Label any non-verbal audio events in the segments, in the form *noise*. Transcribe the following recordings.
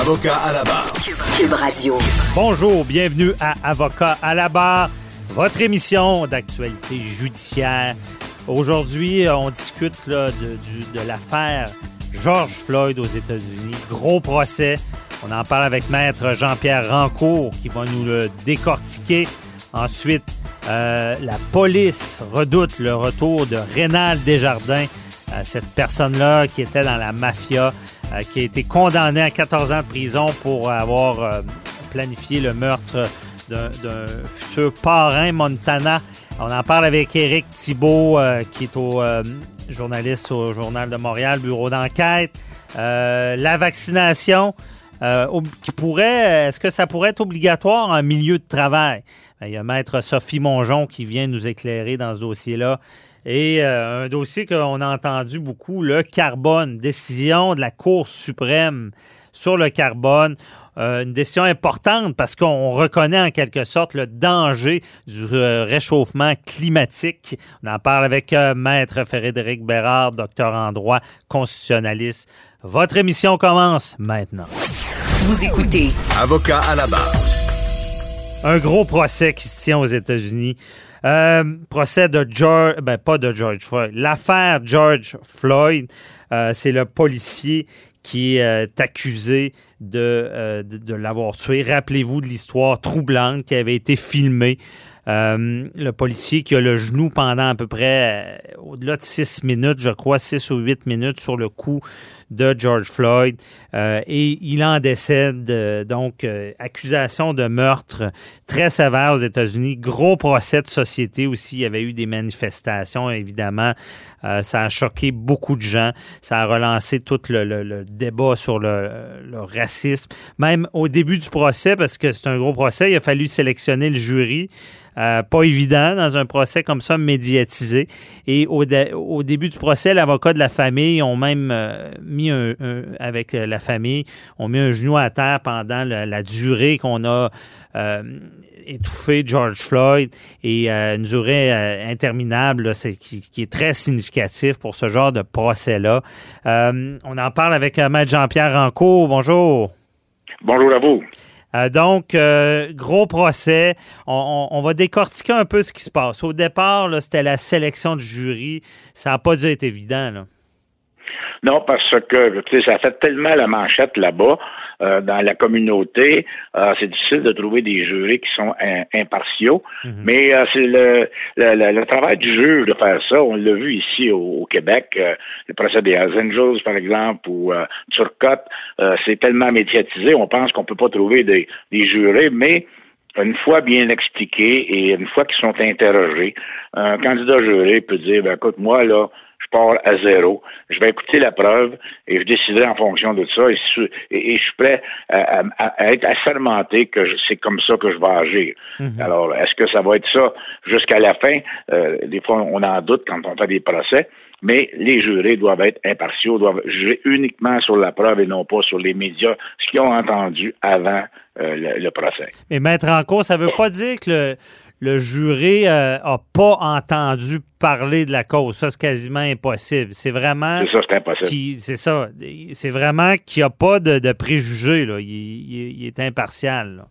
Avocat à la barre. Cube Radio. Bonjour, bienvenue à Avocat à la barre, votre émission d'actualité judiciaire. Aujourd'hui, on discute là, de, l'affaire George Floyd aux États-Unis. Gros procès. On en parle avec Maître Jean-Pierre Rancourt qui va nous le décortiquer. Ensuite, euh, la police redoute le retour de Rénal Desjardins, euh, cette personne-là qui était dans la mafia, euh, qui a été condamnée à 14 ans de prison pour avoir euh, planifié le meurtre d'un futur parrain Montana. On en parle avec Éric Thibault, euh, qui est au euh, journaliste au Journal de Montréal, bureau d'enquête. Euh, la vaccination, euh, qui pourrait, est-ce que ça pourrait être obligatoire en milieu de travail? Ben, il y a Maître Sophie Mongeon qui vient nous éclairer dans ce dossier-là. Et euh, un dossier qu'on a entendu beaucoup, le carbone, décision de la Cour suprême sur le carbone. Euh, une décision importante parce qu'on reconnaît en quelque sorte le danger du euh, réchauffement climatique. On en parle avec euh, Maître Frédéric Bérard, docteur en droit, constitutionnaliste. Votre émission commence maintenant. Vous écoutez Avocat à la barre. Un gros procès qui se tient aux États-Unis. Euh, procès de George, ben pas de George Floyd. L'affaire George Floyd, euh, c'est le policier qui euh, est accusé de, euh, de, l'avoir tué. Rappelez-vous de l'histoire troublante qui avait été filmée. Euh, le policier qui a le genou pendant à peu près euh, au-delà de six minutes, je crois, six ou huit minutes sur le cou de George Floyd. Euh, et il en décède. euh, donc, euh, accusation de meurtre très sévère aux États-Unis. Gros procès de société aussi. Il y avait eu des manifestations, évidemment. Ça a choqué beaucoup de gens. Ça a relancé tout le, débat sur le, racisme. Même au début du procès, parce que c'est un gros procès, il a fallu sélectionner le jury. Pas évident dans un procès comme ça médiatisé. Et au, dé- au début du procès, l'avocat de la famille ont même mis un, un- avec euh, la famille, ont mis un genou à terre pendant la, la durée qu'on a euh, étouffé George Floyd et euh, une durée euh, interminable là, qui, qui est très significatif pour ce genre de procès-là. On en parle avec Maître Jean-Pierre Rancourt. Bonjour. Bonjour à vous. Euh, donc, euh, gros procès. On, on- on va décortiquer un peu ce qui se passe. Au départ, c'était la sélection du jury. Ça n'a pas dû être évident. Là. Non, parce que ça fait tellement la manchette là-bas euh, dans la communauté, euh, c'est difficile de trouver des jurys qui sont im- impartiaux. Mais euh, c'est le, le, le- le travail du juge de faire ça. On l'a vu ici au, au Québec, euh, le procès des Hells Angels, par exemple, ou euh, Turcotte, euh, c'est tellement médiatisé, on pense qu'on peut pas trouver des, des jurés, mais une fois bien expliqué et une fois qu'ils sont interrogés, un candidat juré peut dire, ben, écoute, moi, là, je pars à zéro. Je vais écouter la preuve et je déciderai en fonction de ça. Et, su- et- et je suis prêt à, à- à être assermenté que c'est comme ça que je vais agir. Alors, est-ce que ça va être ça jusqu'à la fin? Euh, des fois, on en doute quand on fait des procès. Mais les jurés doivent être impartiaux, doivent juger uniquement sur la preuve et non pas sur les médias, ce qu'ils ont entendu avant euh, le, le procès. Mais mettre en cause, ça ne veut pas dire que le, le juré n'a pas entendu parler de la cause. Ça, c'est quasiment impossible. C'est vraiment. C'est ça, c'est impossible. C'est ça. C'est vraiment qu'il n'y a pas de, de préjugés. Là. Il, il- il est impartial. là.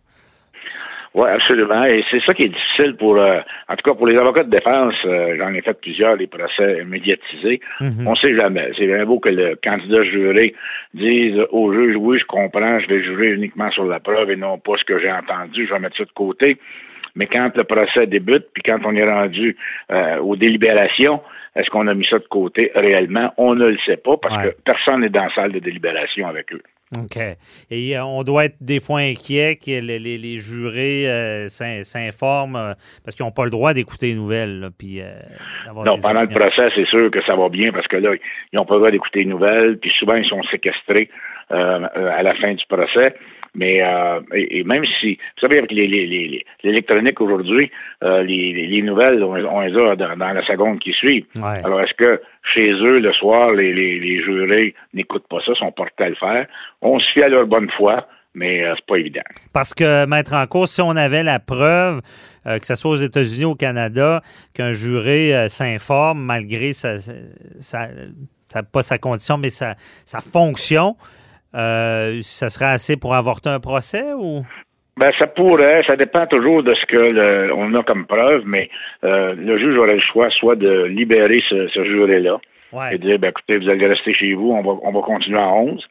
Oui, absolument. Et c'est ça qui est difficile pour, euh, en tout cas pour les avocats de défense. euh, J'en ai fait plusieurs, des procès médiatisés. On sait jamais. C'est bien beau que le candidat juré dise au juge, oui, je comprends, je vais jurer uniquement sur la preuve et non pas ce que j'ai entendu. Je vais mettre ça de côté. Mais quand le procès débute, puis quand on est rendu euh, aux délibérations, est-ce qu'on a mis ça de côté réellement? On ne le sait pas parce Ouais. que personne n'est dans la salle de délibération avec eux. OK. Et euh, on doit être des fois inquiet que les, les, jurés euh, s'informent euh, parce qu'ils n'ont pas le droit d'écouter les nouvelles. puis, non, pendant le procès, c'est sûr que ça va bien parce que là, ils n'ont pas le droit d'écouter les nouvelles. Puis souvent, ils sont séquestrés à la fin du procès. Mais euh, et, même si, vous savez, avec l'électronique aujourd'hui, euh, les, nouvelles, on, les a dans, la seconde qui suit. Alors, est-ce que chez eux, le soir, les, jurés n'écoutent pas ça, sont portés à le faire? On se fie à leur bonne foi mais euh, c'est pas évident. Parce que, maître en cause, si on avait la preuve, que ce soit aux États-Unis ou au Canada, qu'un juré s'informe malgré sa, pas sa condition, mais sa, sa fonction, euh, ça serait assez pour avorter un procès ou? Ben, ça pourrait, ça dépend toujours de ce que on a comme preuve, mais euh, le juge aurait le choix soit de libérer ce, ce juré-là et de dire, ben, écoutez, vous allez rester chez vous, on va, on va continuer à 11,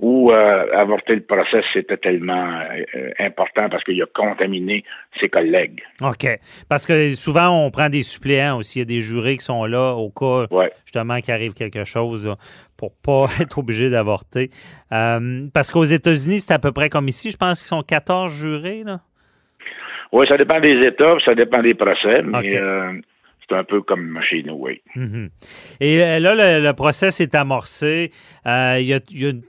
ou euh, avorter le procès, c'était tellement euh, important parce qu'il a contaminé ses collègues. OK. Parce que souvent, on prend des suppléants aussi. Il y a des jurés qui sont là au cas, justement, qu'il arrive quelque chose pour pas *laughs* être obligé d'avorter. Euh, parce qu'aux États-Unis, c'est à peu près comme ici. Je pense qu'ils sont 14 jurés, là. Oui, ça dépend des États, ça dépend des procès, mais c'est un peu comme chez nous, oui. Mhm. Et euh, là, le, procès s'est amorcé. Euh, il y, a,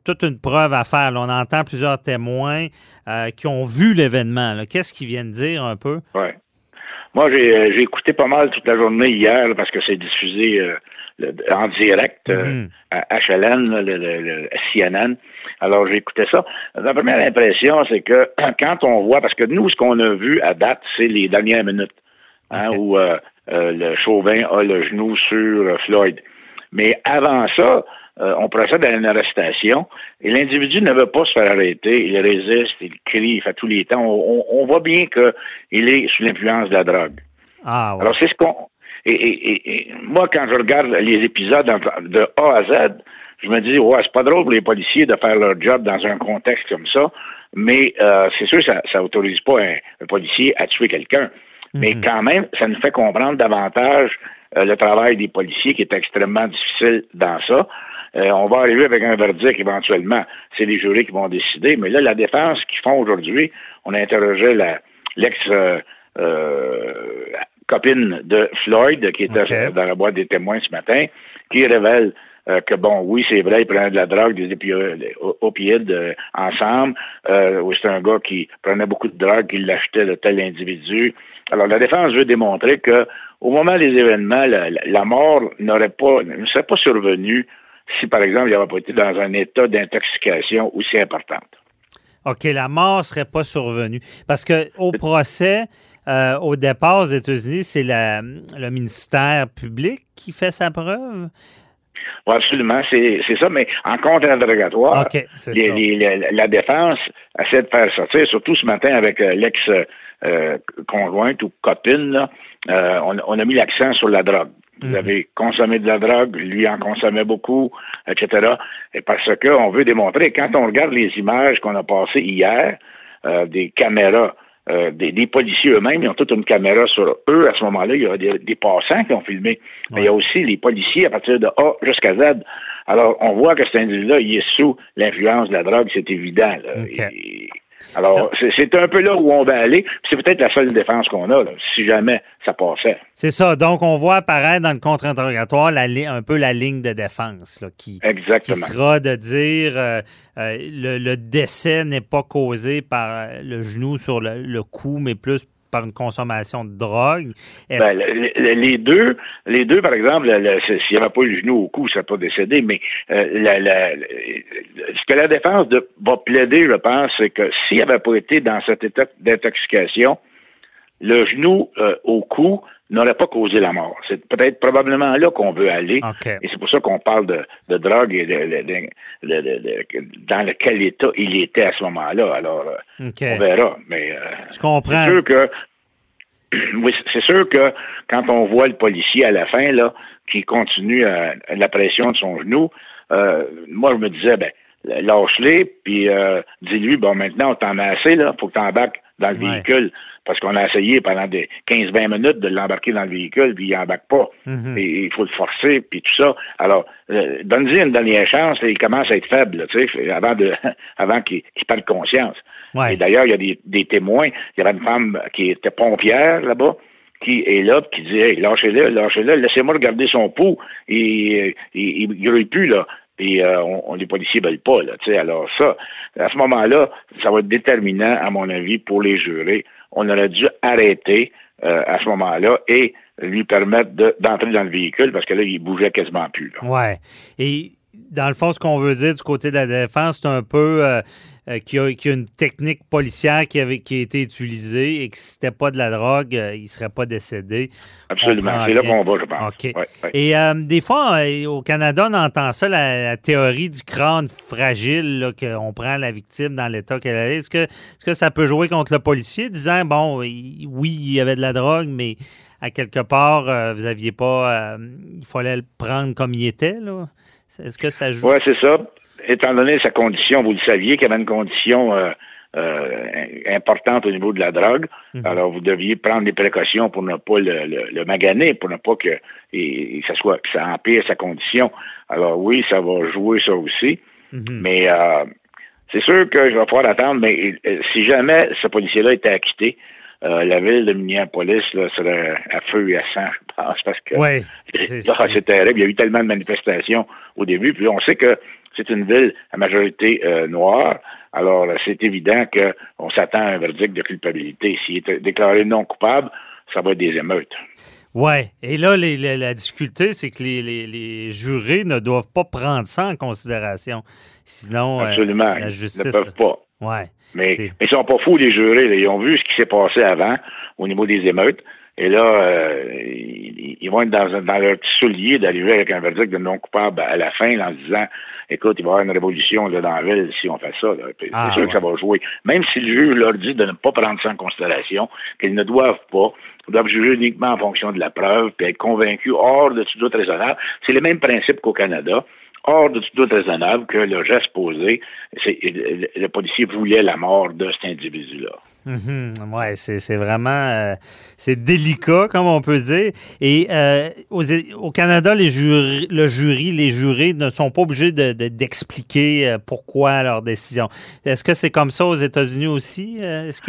toute une preuve à faire. on entend plusieurs témoins euh, qui ont vu l'événement. Qu'est-ce qu'ils viennent dire un peu? Oui. Moi, j'ai écouté pas mal toute la journée hier parce que c'est diffusé en direct mhm. à HLN, le, CNN. Alors, j'ai écouté ça. La première impression, c'est que *clears throat* quand on voit, parce que nous, ce qu'on a vu à date, c'est les dernières minutes, hein, où euh, le Chauvin a le genou sur euh, Floyd. Mais avant ça, euh, on procède à une arrestation et l'individu ne veut pas se faire arrêter. Il résiste, il crie, il fait tous les temps. On, voit bien qu'il est sous l'influence de la drogue. Ah, Alors, c'est ce qu'on. Et, moi, quand je regarde les épisodes de A à Z, je me dis, ouais, c'est pas drôle pour les policiers de faire leur job dans un contexte comme ça, mais c'est sûr, ça, ça autorise pas un policier à tuer quelqu'un. Mais mhm. quand même, ça nous fait comprendre davantage euh, le travail des policiers qui est extrêmement difficile dans ça. Euh, on va arriver avec un verdict éventuellement. C'est les jurés qui vont décider. Mais là, la défense qu'ils font aujourd'hui, on a interrogé l'ex euh, copine de Floyd, qui était dans la boîte des témoins ce matin, qui révèle que bon, oui, c'est vrai, ils prenaient de la drogue, des opioïdes ensemble. Euh, c'est un gars qui prenait beaucoup de drogue, qui l'achetait de tel individu. Alors, la défense veut démontrer que au moment des événements, la, mort n'aurait pas, ne serait pas survenue si, par exemple, il n'avait pas été dans un état d'intoxication aussi importante. OK, la mort serait pas survenue. Parce que au procès, euh, au départ aux États-Unis, c'est le ministère public qui fait sa preuve. Oui, absolument, c'est ça, mais en contre-interrogatoire, la défense essaie de faire sortir, surtout ce matin avec euh, l'ex euh, ou copine, euh, on, a mis l'accent sur la drogue. Vous mhm. avez consommé de la drogue, lui en consommait beaucoup, etc. Et parce qu'on veut démontrer, quand on regarde les images qu'on a passées hier, euh, des caméras, des, policiers eux-mêmes, ils ont toute une caméra sur eux. À ce moment-là, il y a des, passants qui ont filmé. Mais il y a aussi les policiers à partir de A jusqu'à Z. Alors, on voit que cet individu-là, il est sous l'influence de la drogue, c'est évident. Alors, c'est un peu là où on va aller. C'est peut-être la seule défense qu'on a, si jamais ça passait. C'est ça. Donc, on voit apparaître dans le contre-interrogatoire un peu la ligne de défense qui, sera de dire euh, euh, le, décès n'est pas causé par le genou sur le, le cou, mais plus par une consommation de drogue. Ben, les deux, les deux, par exemple, s'il n'y avait pas eu le genou au cou, ça pas décédé, mais euh, ce que la défense va plaider, je pense, c'est que s'il n'avait pas été dans cet état d'intoxication, le genou euh, au cou n'aurait pas causé la mort. C'est peut-être probablement là qu'on veut aller. Et c'est pour ça qu'on parle de, drogue et de, dans lequel état il était à ce moment-là. Alors, euh, on verra. Mais euh, Je comprends. C'est sûr que *clears throat* oui, c'est sûr que quand on voit le policier à la fin, là, qui continue à, la pression de son genou, moi, je me disais, ben, lâche-les, puis dis-lui, bon, maintenant, on t'en a assez, là, faut que tu embarques dans le véhicule parce qu'on a essayé pendant des 15-20 minutes de l'embarquer dans le véhicule, puis il n'embarque pas. Mhm. Et il faut le forcer, puis tout ça. Alors, euh, donne-lui une dernière chance, et il commence à être faible, tu sais, avant, de, *laughs* avant qu'il qu'il perde conscience. Ouais. Et d'ailleurs, il y a des, des témoins. Il y avait une femme qui était pompière là-bas, qui est là, puis qui dit Hey, lâchez-le, lâchez-le, laissez-moi regarder son pouls. Et, il, il, il plus, là. Et euh, on, on, les policiers veulent pas, là. Tu sais, alors ça, à ce moment-là, ça va être déterminant, à mon avis, pour les jurés. On aurait dû arrêter euh, à ce moment-là et lui permettre de- d'entrer dans le véhicule parce que là, il bougeait quasiment plus. Là. Ouais. Et dans le fond, ce qu'on veut dire du côté de la défense, c'est un peu euh, euh, qu'il y, a- qu'il y a une technique policière qui, avait, qui a été utilisée et que si c'était pas de la drogue, euh, il serait pas décédé. Absolument. C'est là qu'on va, je pense. OK. Ouais, ouais. Et euh, des fois, euh, au Canada, on entend ça, la, la théorie du crâne fragile, qu'on prend la victime dans l'état qu'elle est. Est-ce que, est-ce que ça peut jouer contre le policier, disant, bon, il- oui, il y avait de la drogue, mais à quelque part, euh, vous aviez pas... euh, il fallait le prendre comme il était, là? Est-ce que ça joue? Oui, c'est ça. Étant donné sa condition, vous le saviez qu'il y avait une condition euh, euh, importante au niveau de la drogue. Mhm. Alors, vous deviez prendre des précautions pour ne pas le, le, le maganer, pour ne pas que, et, et ça soit, que ça empire sa condition. Alors, oui, ça va jouer ça aussi. Mhm. Mais euh, c'est sûr que je vais pouvoir attendre, mais si jamais ce policier-là était acquitté, euh, la ville de Minneapolis là, serait à feu et à sang, je pense, parce que Oui. c'est terrible. Il y a eu tellement de manifestations au début. Puis on sait que c'est une ville à majorité euh, noire. Alors, euh, c'est évident qu'on s'attend à un verdict de culpabilité. S'il est déclaré non coupable, ça va être des émeutes. Ouais. Et là, les- les- la difficulté, c'est que les, jurés ne doivent pas prendre ça en considération. Sinon, euh, la Ils justice. ne peuvent pas. Ouais. Mais, C'est- mais ils sont pas fous, les jurés. là. Ils ont vu ce qui s'est passé avant au niveau des émeutes. Et là, euh, ils, ils vont être dans, leur petit soulier d'arriver avec un verdict de non coupable à la fin en se disant écoute, il va y avoir une révolution là, dans la ville si on fait ça. Puis Ah, c'est sûr ouais. que ça va jouer. Même si le juge leur dit de ne pas prendre ça en considération, qu'ils ne doivent pas, ils doivent juger uniquement en fonction de la preuve, puis être convaincus hors de tout doute raisonnable. C'est le même principe qu'au Canada. Hors de tout doute raisonnable que le geste posé, le, le policier voulait la mort de cet individu-là. Mhm. Ouais, c'est c'est vraiment euh, c'est délicat, comme on peut dire. Et euh, au Canada, les jurys, le jury, les jurés ne sont pas obligés de- de- d'expliquer euh, pourquoi leur décision. Est-ce que c'est comme ça aux États-Unis aussi? Euh, Est-ce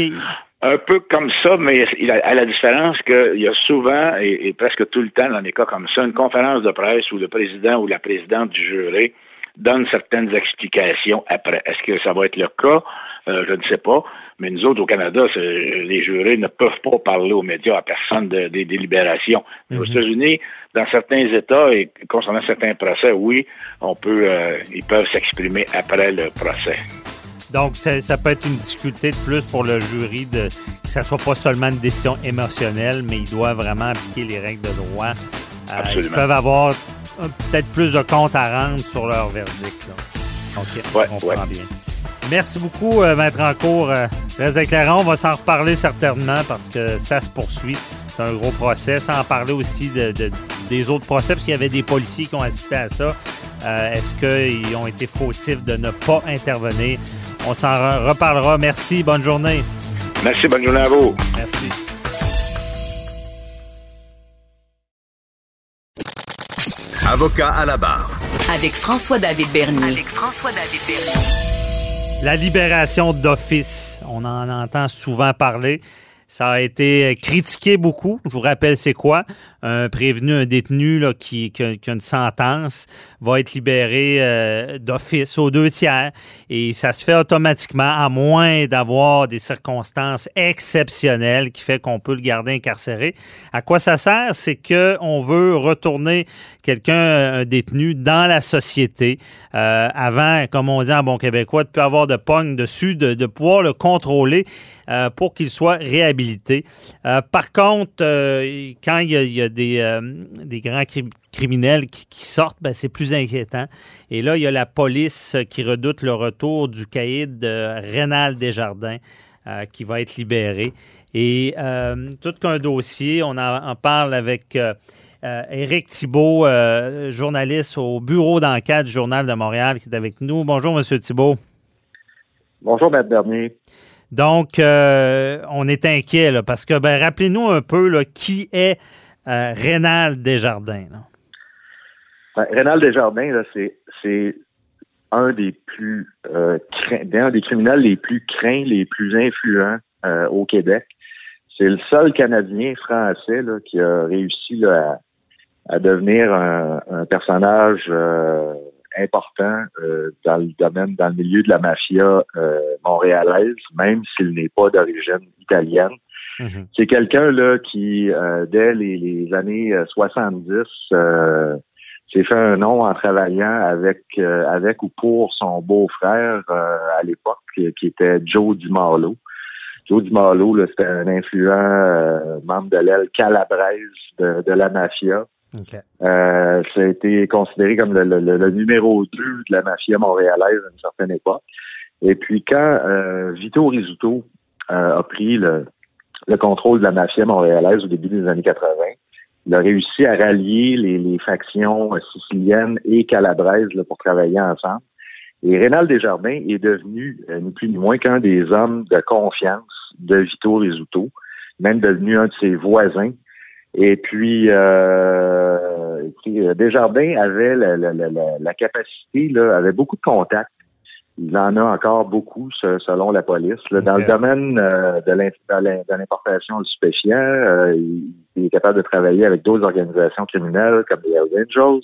Un peu comme ça, mais il a- à la différence qu'il y a souvent, et, et presque tout le temps dans des cas comme ça, une conférence de presse où le président ou la présidente du jury donne certaines explications après. Est-ce que ça va être le cas? Euh, je ne sais pas. Mais nous autres, au Canada, les jurés ne peuvent pas parler aux médias à personne de- des délibérations. Aux États-Unis, dans certains États et concernant certains procès, oui, on peut, euh, ils peuvent s'exprimer après le procès. Donc ça, ça peut être une difficulté de plus pour le jury de que ça soit pas seulement une décision émotionnelle, mais il doit vraiment appliquer les règles de droit. Euh, ils peuvent avoir euh, peut-être plus de comptes à rendre sur leur verdict. là. OK, Ouais, on comprend ouais. bien. Merci beaucoup, euh, Maître Encourt. Euh, très éclairant. On va s'en reparler certainement parce que ça se poursuit. C'est un gros procès. Sans parler aussi de, de- des autres procès, parce qu'il y avait des policiers qui ont assisté à ça. Euh, Est-ce qu'ils ont été fautifs de ne pas intervenir? On s'en re- reparlera. Merci. Bonne journée. Merci, bonne journée à vous. Merci. Avocat à la barre. Avec François-David Bernier. Avec François-David Bernier. La libération d'office, on en entend souvent parler. Ça a été critiqué beaucoup. Je vous rappelle, c'est quoi? Un prévenu, un détenu là, qui, qui, a, qui a une sentence va être libéré euh, d'office aux deux tiers. Et ça se fait automatiquement, à moins d'avoir des circonstances exceptionnelles qui fait qu'on peut le garder incarcéré. À quoi ça sert? C'est qu'on veut retourner quelqu'un, un détenu, dans la société. Euh, avant, comme on dit en bon québécois, de plus avoir de pogne dessus, de, de pouvoir le contrôler euh, pour qu'il soit réhabilité. Euh, par contre, euh, quand il y a, des, grands cri- criminels qui, sortent, ben, c'est plus inquiétant. Et là, il y a la police qui redoute le retour du caïd Rénal Desjardins. qui va être libéré. Et tout qu'un dossier, on en, parle avec euh, Éric Thibault, journaliste au bureau d'enquête du Journal de Montréal, qui est avec nous. Bonjour, Monsieur Thibault. Bonjour, Maître Bernier. Donc, euh, on est inquiet parce que, ben, rappelez-nous un peu là, qui est euh, Rénal Desjardins. Ben, Rénal Desjardins, c'est, un des plus euh, des criminels les plus craints, les plus influents euh, au Québec. C'est le seul Canadien français qui a réussi à, devenir un, personnage important euh, dans le domaine, dans le milieu de la mafia euh, montréalaise, même s'il n'est pas d'origine italienne. Mm-hmm. C'est quelqu'un là qui, euh, dès les, les, années 70, s'est fait un nom en travaillant avec avec ou pour son beau-frère à l'époque, qui, était Joe DiMarlo. Joe DiMarlo, c'était un influent membre de l'aile calabraise de, de la mafia. Okay. Euh, ça a été considéré comme le, le, le, numéro 2 de la mafia montréalaise à une certaine époque. Et puis quand euh, Vito Rizzuto euh, a pris le, le, contrôle de la mafia montréalaise au début des années 80, il a réussi à rallier les, les factions siciliennes et calabraises là, pour travailler ensemble. Et Rénal Desjardins est devenu euh, ni plus ni moins qu'un des hommes de confiance de Vito Rizzuto, même devenu un de ses voisins. Et puis, euh, euh, Desjardins avait la, la, la, la, capacité, là, avait beaucoup de contacts. Il en a encore beaucoup, selon la police. Là. Dans le domaine euh, de l'importation de stupéfiants, euh, il, est capable de travailler avec d'autres organisations criminelles comme les Hells Angels.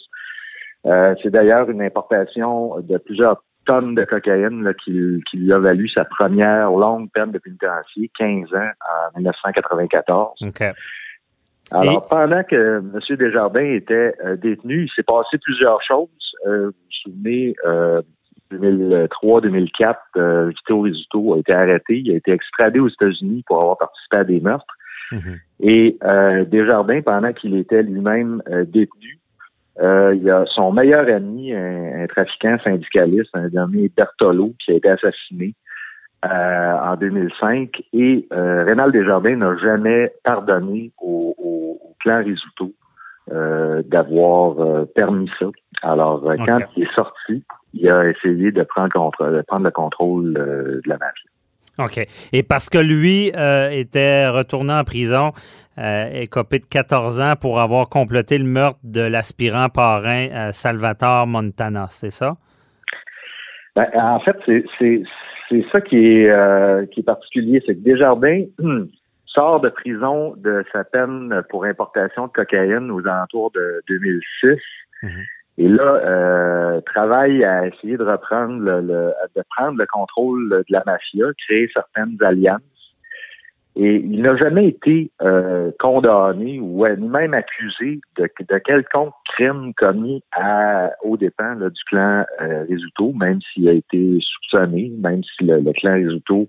Euh, C'est d'ailleurs une importation de plusieurs tonnes de cocaïne là, qui, qui, lui a valu sa première longue peine de pénitencier, 15 ans, en 1994. Okay. Alors, pendant que M. Desjardins était euh, détenu, il s'est passé plusieurs choses. Euh, vous vous souvenez, euh, 2003-2004, euh, Vito Rizzuto a été arrêté. Il a été extradé aux États-Unis pour avoir participé à des meurtres. Mm-hmm. Et euh, Desjardins, pendant qu'il était lui-même détenu, il y a son meilleur ami, un, un trafiquant syndicaliste, un nommé Bertolo, qui a été assassiné euh, en 2005 et euh, Rénal Desjardins n'a jamais pardonné au, au, au clan Risuto euh, d'avoir euh, permis ça. Alors, quand il est sorti, il a essayé de prendre, contre, de prendre le contrôle de la mafia. OK. Et parce que lui était retourné en prison, et copé de 14 ans pour avoir complété le meurtre de l'aspirant parrain Salvatore Montana, c'est ça? Ben, en fait, c'est ça qui est, euh, qui est particulier, c'est que Desjardins *clears throat* sort de prison de sa peine pour importation de cocaïne aux alentours de 2006. Mm-hmm. Et là, euh, travaille à essayer de reprendre le, de prendre le contrôle de la mafia, créer certaines alliances. Et il n'a jamais été euh, condamné ou même accusé de, de quelconque crime commis à, aux dépens du clan euh, même s'il a été soupçonné, même si le, clan Risuto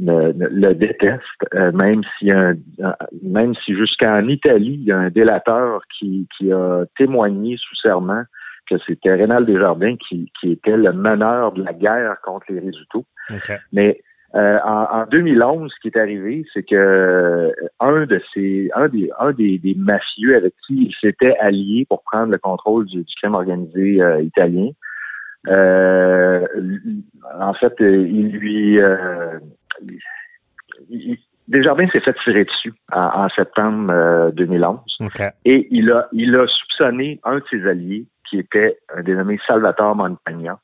le déteste, euh, même si un, même si jusqu'en Italie, il y a un délateur qui, qui a témoigné sous serment que c'était Rénal Desjardins qui, qui était le meneur de la guerre contre les Risuto. Mais euh, en, en, 2011, ce qui est arrivé, c'est que euh, un de ces, un des, un des, des mafieux avec qui il s'était allié pour prendre le contrôle du, crime organisé euh, italien, en fait, il lui, Desjardins s'est fait tirer dessus en, septembre 2011, et il a, il a soupçonné un de ses alliés qui était un dénommé Salvatore Montagna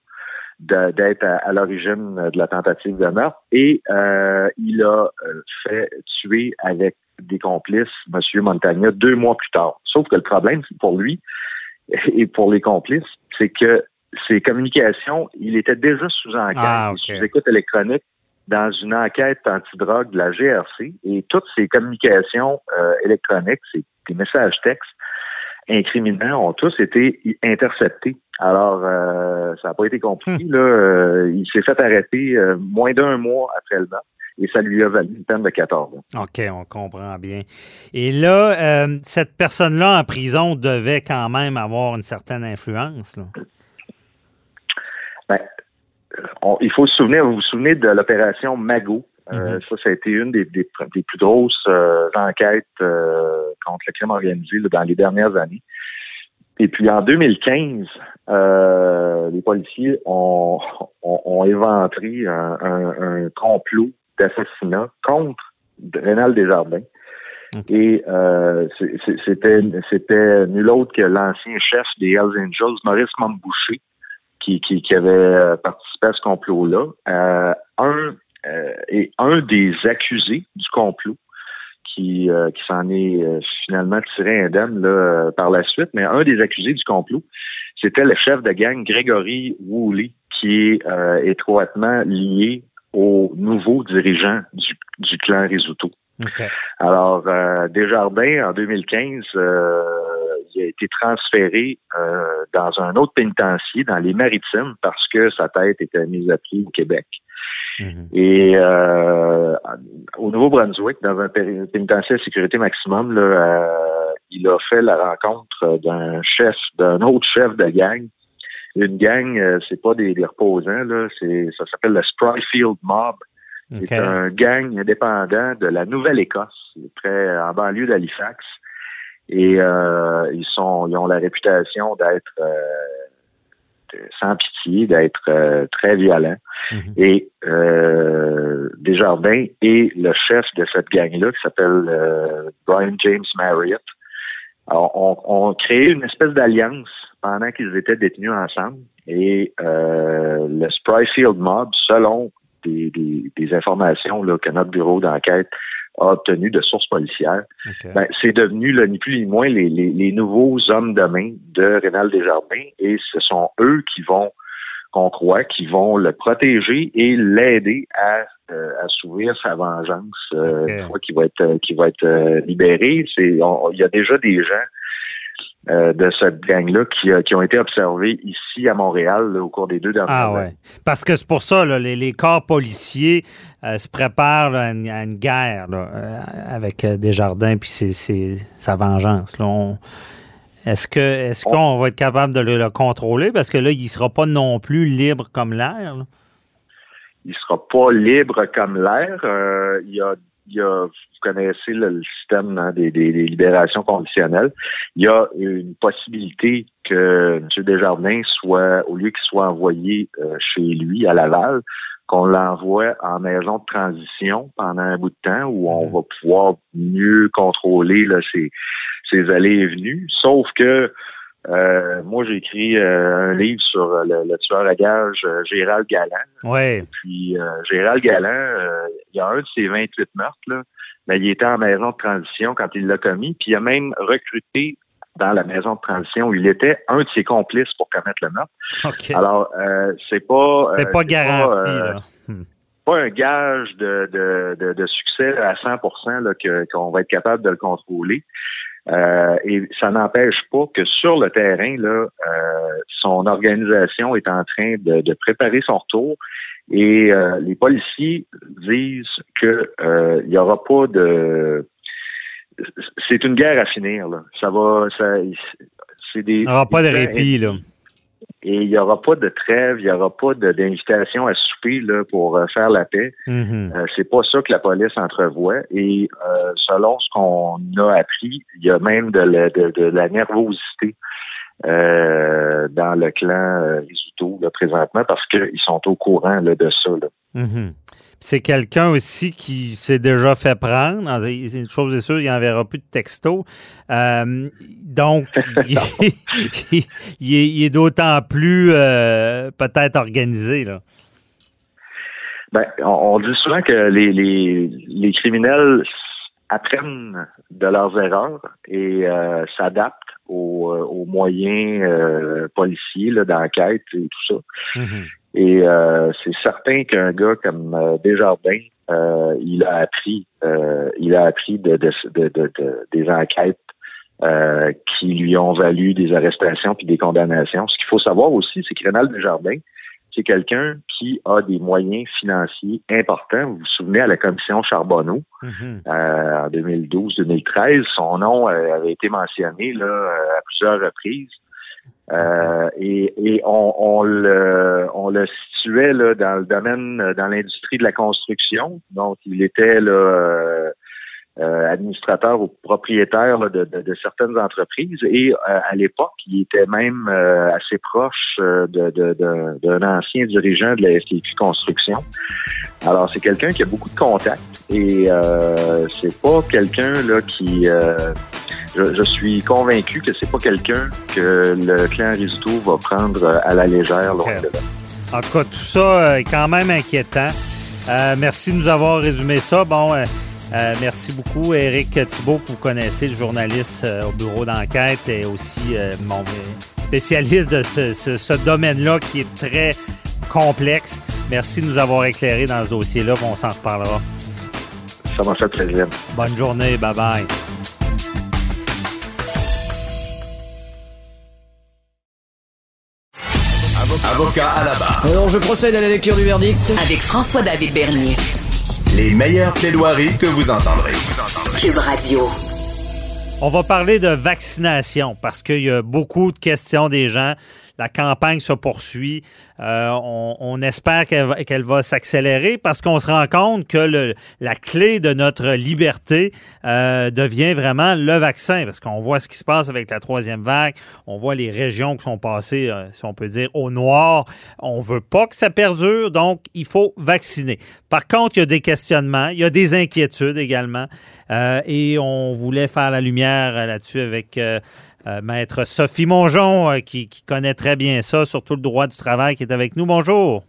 d'être à, l'origine de la tentative de meurtre et euh, il a euh, fait tuer avec des complices M. Montagna deux mois plus tard. Sauf que le problème pour lui *laughs* et pour les complices, c'est que ses communications, il était déjà sous enquête, ah, sous écoute électronique dans une enquête antidrogue de la GRC et toutes ces communications euh, électroniques, ces des messages textes incriminants ont tous été interceptés alors, euh, ça n'a pas été compliqué. Hmm. Là. Euh, il s'est fait arrêter euh, moins d'un mois après le meurtre et ça lui a valu une peine de 14 ans. OK, on comprend bien. Et là, cette personne-là en prison devait quand même avoir une certaine influence. Là. Ben, il faut se souvenir, vous vous souvenez de l'opération Mago? Mm-hmm. ça, ça a été une des, des, plus grosses enquêtes contre le crime organisé dans les dernières années. Et puis en 2015, euh, les policiers ont, ont, éventré un, complot d'assassinat contre Rénal Desjardins. Et euh, c'était c'était nul autre que l'ancien chef des Hells Angels, Maurice Mambouché, qui, qui, qui avait euh, participé à ce complot-là. Euh, un et un des accusés du complot qui, qui s'en est finalement tiré indemne là, par la suite, mais un des accusés du complot, c'était le chef de gang Grégory Woolley, qui est étroitement lié aux nouveaux dirigeants du, du clan Risuto. Alors, euh, Desjardins, en 2015, euh, il a été transféré euh, dans un autre pénitencier, dans les Maritimes, parce que sa tête était mise à pied au Québec. Mhm. Et euh, au Nouveau-Brunswick, dans un pénitencier à sécurité maximum, là, il a fait la rencontre d'un chef, d'un autre chef de gang. Une gang, c'est pas des, des reposants, là, ça s'appelle le Spryfield Mob. C'est un gang indépendant de la Nouvelle-Écosse, très en banlieue d'Halifax. Et euh, ils sont, ils ont la réputation d'être euh, sans pitié, d'être euh, très violents. Mhm. Et Desjardins est le chef de cette gang-là qui s'appelle Brian James Marriott. Alors, on, on créé une espèce d'alliance pendant qu'ils étaient détenus ensemble. Et le Spryfield Mob, selon des, informations là, que notre bureau d'enquête a obtenues de sources policières. Ben, c'est devenu, là, ni plus ni moins, les, nouveaux hommes de main de Rénal Desjardins et ce sont eux qui vont, qu'on croit, qui vont le protéger et l'aider à euh, assouvir sa vengeance euh, une fois qu'il va être euh, qu'il va être libéré. C'est il y a déjà des gens euh, de cette gang-là qui, euh, qui, ont été observés ici à Montréal au cours des deux dernières ah, années. Ouais. Parce que c'est pour ça, là, les, les, corps policiers euh, se préparent à, une, guerre avec Desjardins puis c'est sa vengeance. Est-ce que est-ce qu'on va être capable de le, contrôler? Parce que là, il ne sera pas non plus libre comme l'air. Il ne sera pas libre comme l'air. il y a il y a, vous connaissez le, système hein, des, libérations conditionnelles. Il y a une possibilité que M. Desjardins soit, au lieu qu'il soit envoyé euh, chez lui à Laval, qu'on l'envoie en maison de transition pendant un bout de temps où on va pouvoir mieux contrôler ses allées et venues. Sauf que euh, moi, j'ai écrit euh, un livre sur euh, le, tueur à gage Gérald Galland. Ouais. Puis Gérald Galland, il y a un de ses 28 meurtres, là, mais il était en maison de transition quand il l'a commis. Puis il a même recruté dans la maison de transition où il était un de ses complices pour commettre le meurtre. Alors, c'est pas... c'est pas garanti, là. Hmm. pas un gage de, de, de, succès à 100% là, qu'on va être capable de le contrôler. Euh, et ça n'empêche pas que sur le terrain, là, euh, son organisation est en train de, préparer son retour. Et euh, les policiers disent que il n'y aura pas de c'est une guerre à finir. Là. Ça va. Ça, c'est des. Il n'y aura pas de répit, là. Et il n'y aura pas de trêve, il n'y aura pas d'invitation à souper là, pour euh, faire la paix. Mm-hmm. Euh, c'est pas ça que la police entrevoit. Et euh, selon ce qu'on a appris, il y a même de la, de, la nervosité dans le clan Risuto là, présentement parce qu'ils sont au courant là, de ça. Là. Mm-hmm. C'est quelqu'un aussi qui s'est déjà fait prendre. C'est une chose est sûre, il n'enverra plus de textos. Euh, donc, *laughs* il, est, d'autant plus euh, peut-être organisé. Là. Ben, on, dit souvent que les, les, criminels apprennent de leurs erreurs et euh, s'adaptent aux, moyens policiers d'enquête et tout ça. Mm-hmm. Et euh, c'est certain qu'un gars comme euh, Desjardins, euh, il a appris, il a appris de, de, de, des enquêtes qui lui ont valu des arrestations puis des condamnations. Ce qu'il faut savoir aussi, c'est que Rénal Desjardins, c'est quelqu'un qui a des moyens financiers importants. Vous vous souvenez à la commission Charbonneau mm-hmm. en 2012-2013, son nom avait été mentionné là, à plusieurs reprises. Euh, et, et on, on, le, on le situait là, dans le domaine, dans l'industrie de la construction. Donc, il était là, euh, euh, administrateur ou propriétaire de, de, certaines entreprises. Et euh, à l'époque, il était même euh, assez proche d'un de, ancien dirigeant de la STQ Construction. Alors, c'est quelqu'un qui a beaucoup de contacts et c'est pas quelqu'un là qui je, suis convaincu que c'est pas quelqu'un que le clan Rizzuto va prendre à la légère. En tout cas, tout ça est quand même inquiétant. merci de nous avoir résumé ça. Bon, euh, merci beaucoup, Éric Thibault, que vous connaissez, le journaliste euh, au bureau d'enquête et aussi euh, mon spécialiste de ce, domaine-là qui est très complexe. Merci de nous avoir éclairé dans ce dossier-là. On s'en reparlera. Ça m'a fait plaisir. Bonne journée. Bye-bye. Avocat à la barre. Alors, je procède à la lecture du verdict. Avec François-David Bernier. Les meilleures plaidoiries que vous entendrez. Cube Radio. On va parler de vaccination parce qu'il y a beaucoup de questions des gens la campagne se poursuit. Euh, on, espère qu'elle va s'accélérer parce qu'on se rend compte que la clé de notre liberté euh, devient vraiment le vaccin. Parce qu'on voit ce qui se passe avec la troisième vague. On voit les régions qui sont passées, euh, si on peut dire, au noir. On veut pas que ça perdure, donc il faut vacciner. Par contre, il y a des questionnements, il y a des inquiétudes également. et on voulait faire la lumière là-dessus avec euh, maître Sophie Mongeon, euh, qui, connaît très bien ça, surtout le droit du travail, qui est avec nous. Bonjour.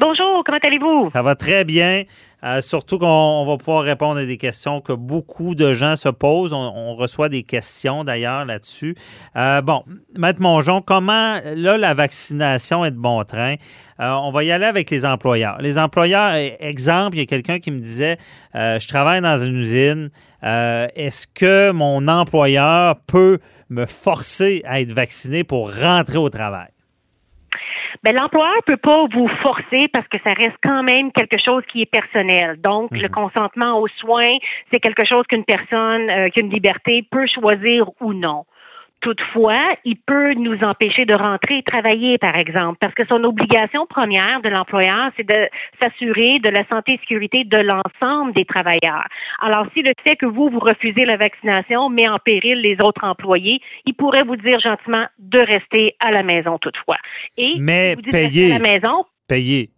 Bonjour, comment allez-vous? Ça va très bien. Euh, surtout qu'on va pouvoir répondre à des questions que beaucoup de gens se posent. On, reçoit des questions d'ailleurs là-dessus. bon, Maître Mongeon, comment là la vaccination est de bon train? on va y aller avec les employeurs. Les employeurs, e, exemple, il y a quelqu'un qui me disait, je travaille dans une usine. Est-ce que mon employeur peut me forcer à être vacciné pour rentrer au travail? Ben, l'employeur peut pas vous forcer parce que ça reste quand même quelque chose qui est personnel. Donc, le mhm. consentement aux soins, c'est quelque chose qu'une personne euh, qui a une liberté peut choisir ou non. Toutefois, il peut nous empêcher de rentrer et travailler, par exemple, parce que son obligation première de l'employeur, c'est de s'assurer de la santé et sécurité de l'ensemble des travailleurs. Alors, si le fait que vous, vous refusez la vaccination met en péril les autres employés, il pourrait vous dire gentiment de rester à la maison toutefois. Et Mais vous payer. À la maison, payer.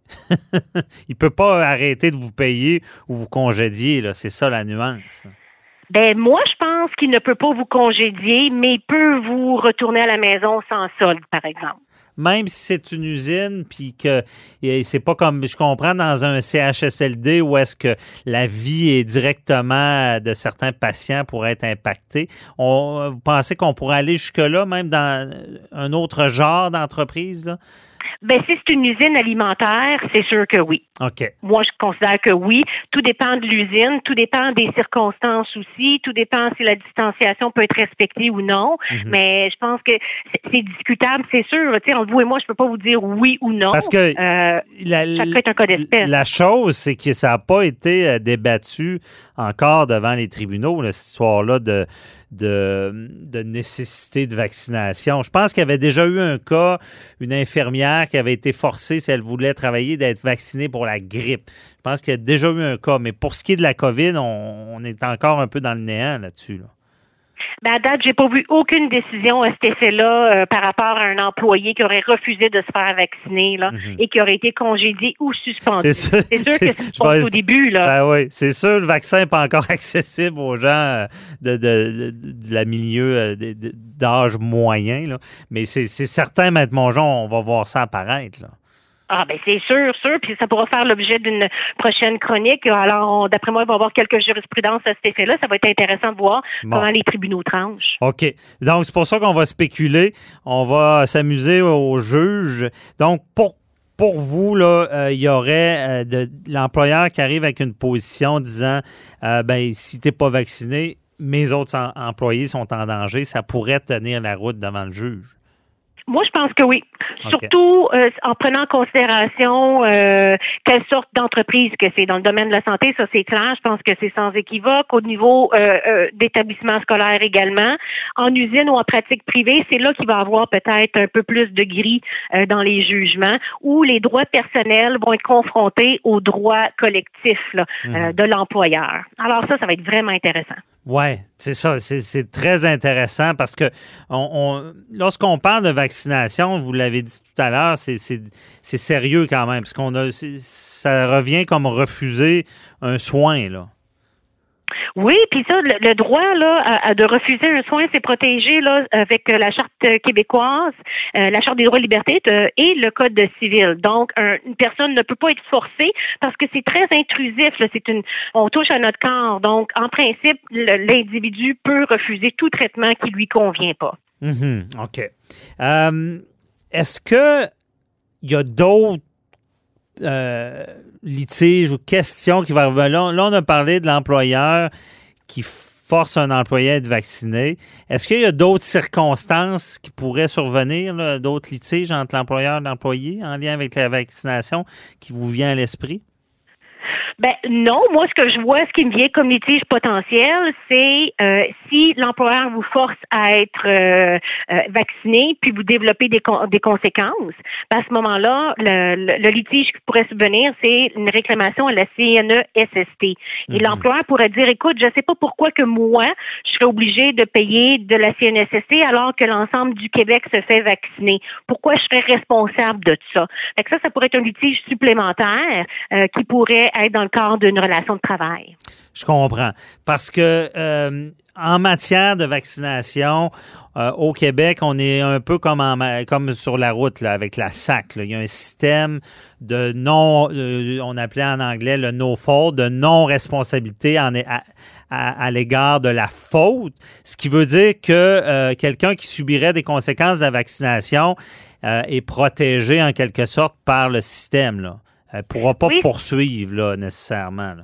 *laughs* il peut pas arrêter de vous payer ou vous congédier, là. C'est ça la nuance. Ben moi, je pense qu'il ne peut pas vous congédier, mais il peut vous retourner à la maison sans solde, par exemple. Même si c'est une usine, puis que c'est pas comme je comprends dans un CHSLD où est-ce que la vie est directement de certains patients pour être impactée. On, vous pensez qu'on pourrait aller jusque-là, même dans un autre genre d'entreprise? Ben, si c'est une usine alimentaire, c'est sûr que oui. OK. Moi, je considère que oui. Tout dépend de l'usine, tout dépend des circonstances aussi, tout dépend si la distanciation peut être respectée ou non. Mhm. Mais je pense que c'est discutable, c'est sûr. Tu sais, entre vous et moi, je peux pas vous dire oui ou non. Parce que euh, la, ça peut être un cas d'espèce. La chose, c'est que ça n'a pas été euh, débattu encore devant les tribunaux, cette histoire-là de, de, nécessité de vaccination. Je pense qu'il y avait déjà eu un cas, une infirmière qui avait été forcée, si elle voulait travailler, d'être vaccinée pour la grippe. Je pense qu'il y a déjà eu un cas. Mais pour ce qui est de la COVID, on, est encore un peu dans le néant là-dessus. Là. Ben, à date, j'ai pas vu aucune décision à cet effet-là euh, par rapport à un employé qui aurait refusé de se faire vacciner là, mhm. et qui aurait été congédié ou suspendu. C'est sûr, que *laughs* c'est pas au début. Là. Ben oui, c'est sûr, le vaccin n'est pas encore *laughs* accessible aux gens euh, de, de, de, la milieu euh, d'âge moyen. Là. Mais c'est certain, Maître Mongeon, on va voir ça apparaître. Là. Ah ben c'est sûr, sûr, puis ça pourra faire l'objet d'une prochaine chronique. Alors, d'après moi, il va y avoir quelques jurisprudences à cet effet-là. Ça va être intéressant de voir comment les tribunaux tranchent. OK. Donc, c'est pour ça qu'on va spéculer. On va s'amuser aux juges. Donc, pour pour vous, là, euh, il y aurait euh, de, l'employeur qui arrive avec une position disant euh, ben si t'es pas vacciné, mes autres employés sont en danger, ça pourrait tenir la route devant le juge. Moi, je pense que oui. Surtout euh, en prenant en considération euh, quelle sorte d'entreprise que c'est. Dans le domaine de la santé, ça c'est clair, je pense que c'est sans équivoque. Au niveau euh, d'établissement scolaire également, en usine ou en pratique privée, c'est là qu'il va y avoir peut-être un peu plus de gris dans les jugements où les droits personnels vont être confrontés aux droits collectifs mhm. de l'employeur. Alors ça, ça va être vraiment intéressant. Oui, c'est ça. C'est très intéressant parce que on, lorsqu'on parle de vaccination, vous l'avez dit tout à l'heure, c'est sérieux quand même, parce qu'on a ça revient comme refuser un soin, là. Oui, puis ça, le, droit là de refuser un soin, c'est protégé là avec euh, la charte québécoise, euh, la charte des droits et libertés euh, et le code civil. Donc, une personne ne peut pas être forcée parce que c'est très intrusif. C'est une, on touche à notre corps. Donc, en principe, l'individu peut refuser tout traitement qui lui convient pas. Mm-hmm. OK. Est-ce que il y a d'autres euh, litiges ou questions qui vont revenir. Là, on a parlé de l'employeur qui force un employé à être vacciné. Est-ce qu'il y a d'autres circonstances qui pourraient survenir, d'autres litiges entre l'employeur et l'employé en lien avec la vaccination qui vous vient à l'esprit? Ben non, moi ce que je vois, ce qui me vient comme litige potentiel, c'est euh, si l'employeur vous force à être euh, euh, vacciné, puis vous développez des, des conséquences. Ben, à ce moment-là, le, le, litige qui pourrait subvenir, c'est une réclamation à la CNESST. Et mhm. l'employeur pourrait dire, écoute, je ne sais pas pourquoi que moi, je serais obligé de payer de la CNESST alors que l'ensemble du Québec se fait vacciner. Pourquoi je serais responsable de ça? Fait que ça, ça pourrait être un litige supplémentaire qui pourrait être dans le d'une relation de travail. Je comprends. Parce que euh, en matière de vaccination, euh, au Québec, on est un peu comme, sur la route là, avec la SAC. Il y a un système de non, euh, on appelait en anglais le no fault, de non-responsabilité à, à, l'égard de la faute, ce qui veut dire que quelqu'un qui subirait des conséquences de la vaccination est protégé en quelque sorte par le système. Elle ne pourra pas poursuivre là, nécessairement.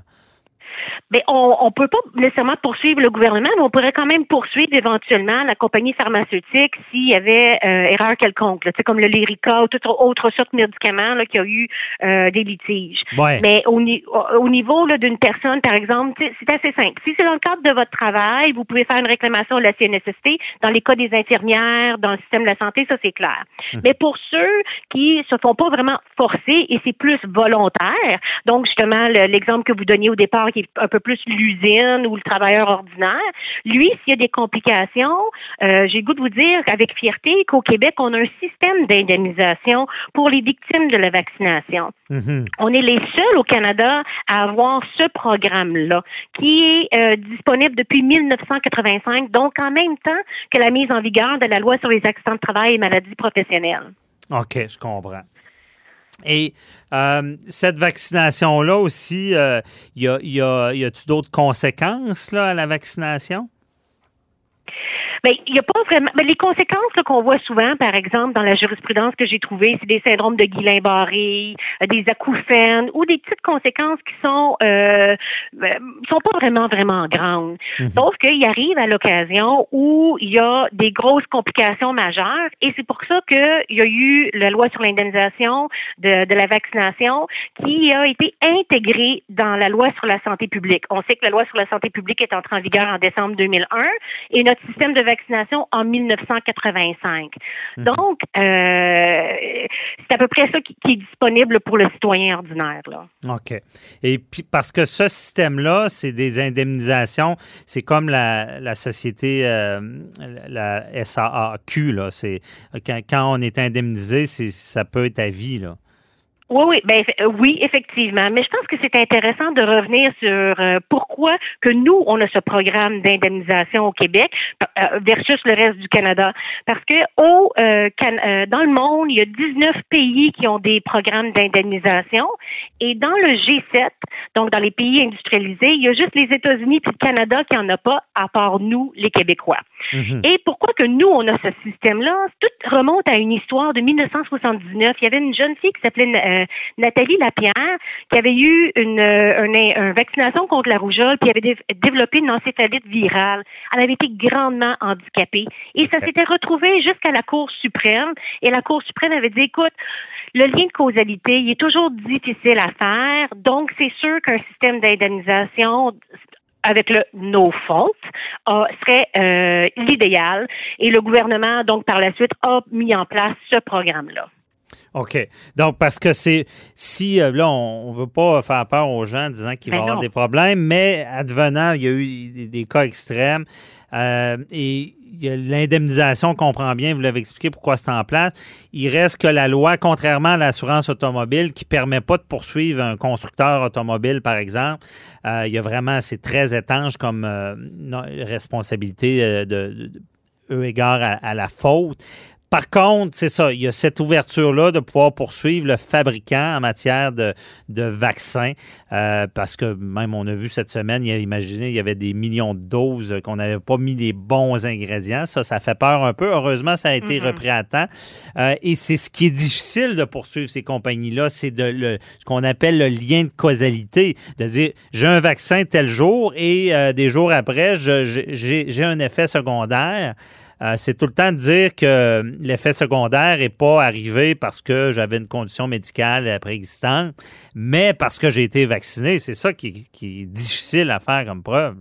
Mais on ne peut pas nécessairement poursuivre le gouvernement, mais on pourrait quand même poursuivre éventuellement la compagnie pharmaceutique s'il y avait euh, erreur quelconque, là, comme le Lyrica ou toute autre sorte de médicaments là, qui a eu euh, des litiges. Mais au, au niveau d'une personne, par exemple, c'est assez simple. Si c'est dans le cadre de votre travail, vous pouvez faire une réclamation à la CNSST. Dans les cas des infirmières, dans le système de la santé, ça c'est clair. Hum. Mais pour ceux qui se font pas vraiment forcer et c'est plus volontaire, donc justement l'exemple que vous donniez au départ qui est un peu plus l'usine ou le travailleur ordinaire. Lui, s'il y a des complications, euh, j'ai goût de vous dire avec fierté qu'au Québec, on a un système d'indemnisation pour les victimes de la vaccination. Mm-hmm. On est les seuls au Canada à avoir ce programme-là, qui est euh, disponible depuis 1985, donc en même temps que la mise en vigueur de la loi sur les accidents de travail et maladies professionnelles. OK, je comprends. Et euh, cette vaccination-là aussi, euh, y a-t-il d'autres conséquences à la vaccination? Ben, il n'y a pas vraiment. Mais les conséquences qu'on voit souvent, par exemple, dans la jurisprudence que j'ai trouvée, c'est des syndromes de Guillain-Barré, euh, des acouphènes ou des petites conséquences qui sont euh, ben, sont pas vraiment vraiment grandes. Mhm. Sauf qu'il arrive à l'occasion où il y a des grosses complications majeures et c'est pour ça qu'il y a eu la loi sur l'indemnisation de, de la vaccination qui a été intégrée dans la loi sur la santé publique. On sait que la loi sur la santé publique est entrée en vigueur en décembre 2001 et notre système de vaccination en 1985. Mhm. Donc, euh, c'est à peu près ça qui, est disponible pour le citoyen ordinaire. Là. OK. Et puis, parce que ce système-là, c'est des indemnisations, c'est comme la, la société, euh, la SAAQ, là. C'est, quand, quand on est indemnisé, ça peut être à vie, là. Oui, oui, ben euh, oui, effectivement. Mais je pense que c'est intéressant de revenir sur euh, pourquoi que nous on a ce programme d'indemnisation au Québec euh, versus le reste du Canada. Parce que au dans le monde, il y a 19 pays qui ont des programmes d'indemnisation et dans le G7, donc dans les pays industrialisés, il y a juste les États-Unis puis le Canada qui en a pas, à part nous, les Québécois. Mhm. Et pourquoi que nous on a ce système-là? Tout remonte à une histoire de 1979. Il y avait une jeune fille qui s'appelait euh, Nathalie Lapierre, qui avait eu une, une, vaccination contre la rougeole, puis avait développé une encéphalite virale. Elle avait été grandement handicapée. Et ça s'était retrouvé jusqu'à la Cour suprême. Et la Cour suprême avait dit, écoute, le lien de causalité, il est toujours difficile à faire. Donc, c'est sûr qu'un système d'indemnisation avec le no fault serait euh, l'idéal. Et le gouvernement, donc, par la suite, a mis en place ce programme-là. OK. Donc, parce que c'est. Si, euh, là, on ne veut pas faire peur aux gens en disant qu'il va y ben avoir des problèmes, mais advenant, il y a eu des, cas extrêmes. Euh, et l'indemnisation, on comprend bien, vous l'avez expliqué pourquoi c'est en place. Il reste que la loi, contrairement à l'assurance automobile, qui ne permet pas de poursuivre un constructeur automobile, par exemple, euh, il y a vraiment, c'est très étanche comme responsabilité de, de, égard à, la faute. Par contre, c'est ça, il y a cette ouverture-là de pouvoir poursuivre le fabricant en matière de, de vaccins, euh, parce que même on a vu cette semaine, il y a, imaginez, il y avait des millions de doses qu'on n'avait pas mis les bons ingrédients. Ça, ça fait peur un peu. Heureusement, ça a été mm-hmm. repris à temps. Euh, et c'est ce qui est difficile de poursuivre ces compagnies-là, c'est de le, ce qu'on appelle le lien de causalité, de dire j'ai un vaccin tel jour et euh, des jours après, j'ai un effet secondaire. Euh, c'est tout le temps de dire que l'effet secondaire n'est pas arrivé parce que j'avais une condition médicale préexistante, mais parce que j'ai été vacciné. C'est ça qui, est difficile à faire comme preuve.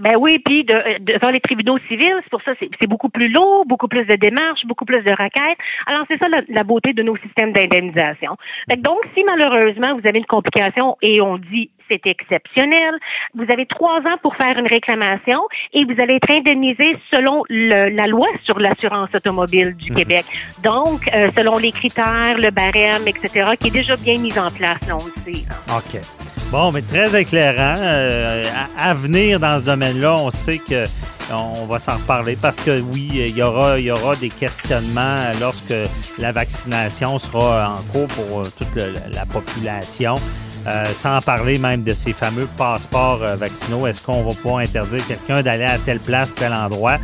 Ben oui, puis de, devant les tribunaux civils, c'est pour ça c'est beaucoup plus lourd, beaucoup plus de démarches, beaucoup plus de requêtes. Alors c'est ça la, beauté de nos systèmes d'indemnisation. Donc si malheureusement vous avez une complication et on dit c'est exceptionnel. Vous avez trois ans pour faire une réclamation et vous allez être indemnisé selon la loi sur l'assurance automobile du mhm. Québec. Donc, euh, selon les critères, le barème, etc., qui est déjà bien mis en place, là, on le sait. OK. Bon, mais très éclairant. Euh, à, venir dans ce domaine-là, on sait que on va s'en reparler parce que oui, il y aura, il y aura des questionnements lorsque la vaccination sera en cours pour toute la population. Euh, sans parler même de ces fameux passeports euh, vaccinaux. Est-ce qu'on va pouvoir interdire quelqu'un d'aller à telle place, tel endroit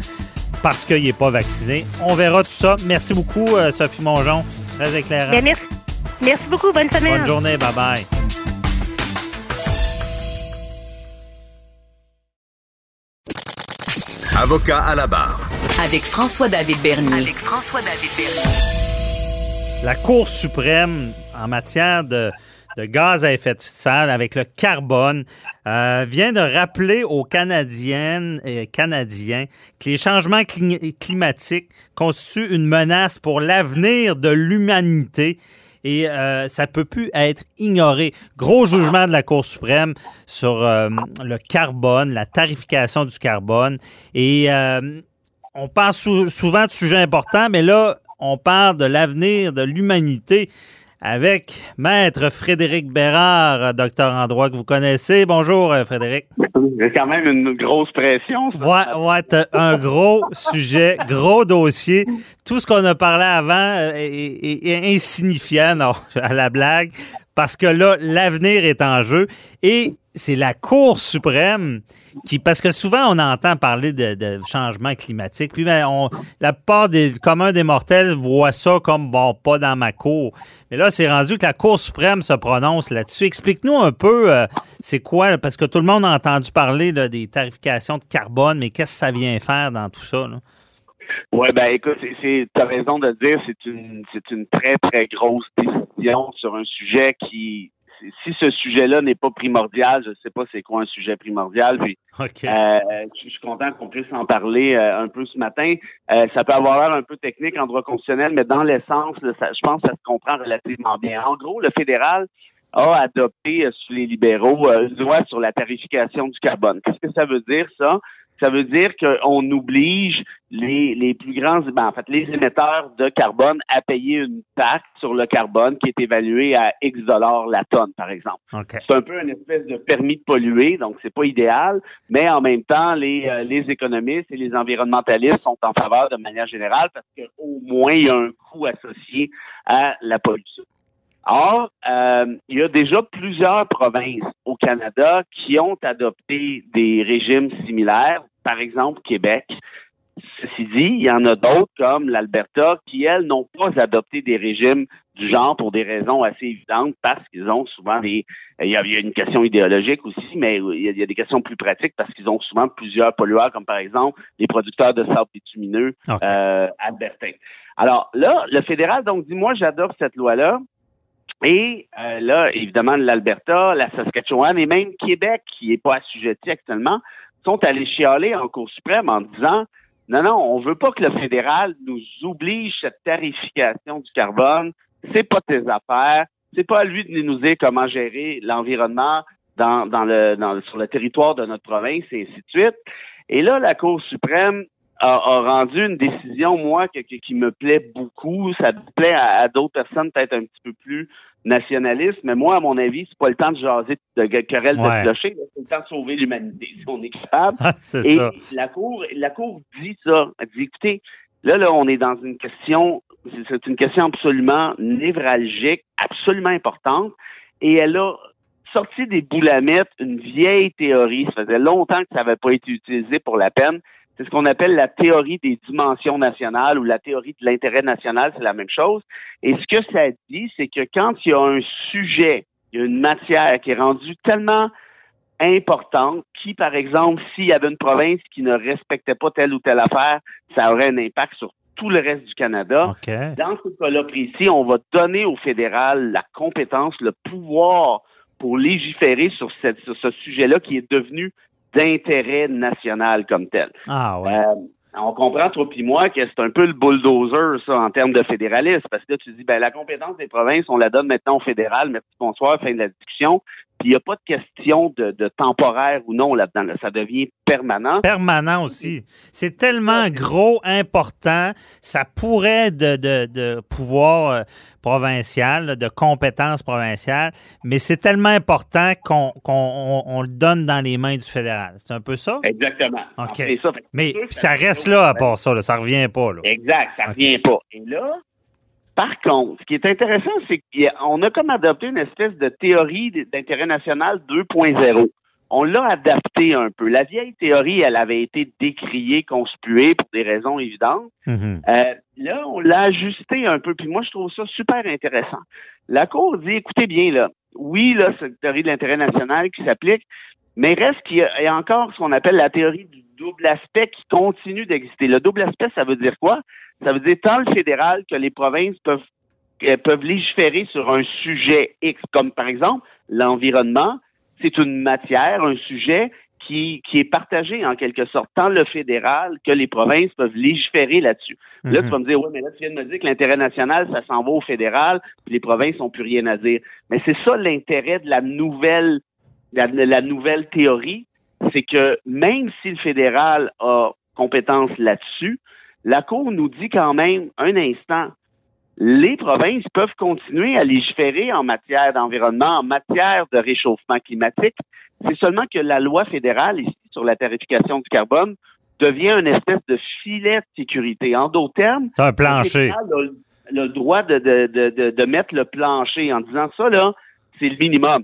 parce qu'il n'est pas vacciné? On verra tout ça. Merci beaucoup, euh, Sophie Mongeon. Très éclairant. Merci. merci beaucoup. Bonne semaine. Bonne journée. Bye-bye. Avocat à la barre. Avec François-David Bernier. Avec François-David Bernier. La Cour suprême en matière de de gaz à effet de serre avec le carbone euh, vient de rappeler aux Canadiennes et Canadiens que les changements climatiques constituent une menace pour l'avenir de l'humanité et euh, ça peut plus être ignoré. Gros jugement de la Cour suprême sur euh, le carbone, la tarification du carbone. Et on parle souvent de sujets importants, mais là, on parle de l'avenir de l'humanité avec Maître Frédéric Bérard, docteur en droit que vous connaissez. Bonjour, euh, Frédéric. C'est quand même une grosse pression. Ouais, ouais, un gros sujet, gros dossier. Tout ce qu'on a parlé avant euh, est, insignifiant, non, *laughs* à la blague, parce que là, l'avenir est en jeu et c'est la Cour suprême qui, parce que souvent on entend parler de, changement climatique, puis ben, on, la part des communs des mortels voient ça comme bon, pas dans ma cour. Mais là, c'est rendu que la Cour suprême se prononce là-dessus. Explique-nous un peu, euh, c'est quoi, parce que tout le monde a entendu parler des tarifications de carbone, mais qu'est-ce que ça vient faire dans tout ça? Ouais, ben écoute, c'est, as raison de dire, c'est une, c'est une très très grosse décision sur un sujet qui, si ce sujet-là n'est pas primordial, je ne sais pas c'est quoi un sujet primordial. Puis, euh, je suis content qu'on puisse en parler euh, un peu ce matin. Euh, ça peut avoir l'air un peu technique en droit constitutionnel, mais dans l'essence, je pense que ça se comprend relativement bien. En gros, le fédéral a adopté sous les libéraux une loi sur la tarification du carbone. Qu'est-ce que ça veut dire, ça? Ça veut dire qu'on oblige les, les plus grands, ben, en fait, les émetteurs de carbone à payer une taxe sur le carbone qui est évaluée à X dollars la tonne, par exemple. C'est un peu une espèce de permis de polluer, donc c'est pas idéal, mais en même temps, les, euh, les économistes et les environnementalistes sont en faveur de manière générale parce qu'au moins il y a un coût associé à la pollution. Or, euh, il y a déjà plusieurs provinces au Canada qui ont adopté des régimes similaires, par exemple Québec. Ceci dit, il y en a d'autres comme l'Alberta qui, elles, n'ont pas adopté des régimes du genre pour des raisons assez évidentes parce qu'ils ont souvent des... Il y, a, une question idéologique aussi, mais il y, a, des questions plus pratiques parce qu'ils ont souvent plusieurs pollueurs, comme par exemple les producteurs de sable bitumineux euh, albertains. Alors là, le fédéral donc dit, moi, j'adopte cette loi-là, et euh, là, évidemment, l'Alberta, la Saskatchewan et même Québec, qui n'est pas assujetti actuellement, sont allés chialer en Cour suprême en disant non, non, on veut pas que le fédéral nous oblige cette tarification du carbone. C'est pas tes affaires. C'est pas à lui de nous dire comment gérer l'environnement dans, dans le, dans, sur le territoire de notre province et ainsi de suite. Et là, la Cour suprême a, rendu une décision, moi, qui me plaît beaucoup. Ça plaît à, d'autres personnes peut-être un petit peu plus nationalistes, mais moi, à mon avis, c'est pas le temps de jaser de querelle de clocher, c'est le temps de sauver l'humanité si on est capable. Et la Cour, la Cour dit ça. Elle dit, écoutez, là, là, on est dans une question, c'est une question absolument névralgique, absolument importante, et elle a sorti des boulamites une vieille théorie. Ça faisait longtemps que ça n'avait pas été utilisé pour la peine. C'est ce qu'on appelle la théorie des dimensions nationales ou la théorie de l'intérêt national, c'est la même chose. Et ce que ça dit, c'est que quand il y a un sujet, il y a une matière qui est rendue tellement importante, qui, par exemple, s'il y avait une province qui ne respectait pas telle ou telle affaire, ça aurait un impact sur tout le reste du Canada. Dans ce cas-là précis, on va donner au fédéral la compétence, le pouvoir pour légiférer sur, cette, sur ce sujet-là qui est devenu d'intérêt national comme tel. Ah ouais. Euh, on comprend, toi puis moi, que c'est un peu le bulldozer, ça, en termes de fédéralisme, parce que là, tu dis, ben, la compétence des provinces, on la donne maintenant au fédéral, merci, bonsoir, fin de la discussion. Puis il n'y a pas de question de, temporaire ou non là-dedans. Ça devient permanent. Permanent aussi. C'est tellement gros, important. Ça pourrait de, de, pouvoir euh, provincial, de compétences provinciales, mais c'est tellement important qu'on on, le donne dans les mains du fédéral. C'est un peu ça? Exactement. OK. mais ça, reste là à part ça. Ça revient pas. Là. Exact. Ça revient pas. Et là, par contre, ce qui est intéressant, c'est qu'on a comme adopté une espèce de théorie d'intérêt national 2.0. On l'a adapté un peu. La vieille théorie, elle avait été décriée, conspuée pour des raisons évidentes. Mm-hmm. Euh, là, on l'a ajusté un peu. Puis moi, je trouve ça super intéressant. La Cour dit, écoutez bien, là, oui, là, c'est une théorie de l'intérêt national qui s'applique, mais reste qu'il y, a encore ce qu'on appelle la théorie du double aspect qui continue d'exister. Le double aspect, ça veut dire quoi? Ça veut dire tant le fédéral que les provinces peuvent euh, peuvent légiférer sur un sujet X, comme par exemple l'environnement. C'est une matière, un sujet qui, qui est partagé en quelque sorte, tant le fédéral que les provinces peuvent légiférer là-dessus. Là, tu mhm. vas me dire, oui, mais là, tu viens de me dire que l'intérêt national, ça s'en va au fédéral, puis les provinces n'ont plus rien à dire. Mais c'est ça l'intérêt de la nouvelle, la, la nouvelle théorie, c'est que même si le fédéral a compétence là-dessus, la Cour nous dit quand même, un instant, les provinces peuvent continuer à légiférer en matière d'environnement, en matière de réchauffement climatique. C'est seulement que la loi fédérale, ici, sur la tarification du carbone, devient une espèce de filet de sécurité. En d'autres termes, un plancher. Le, le droit de, de, de, de, mettre le plancher en disant ça, là, c'est le minimum.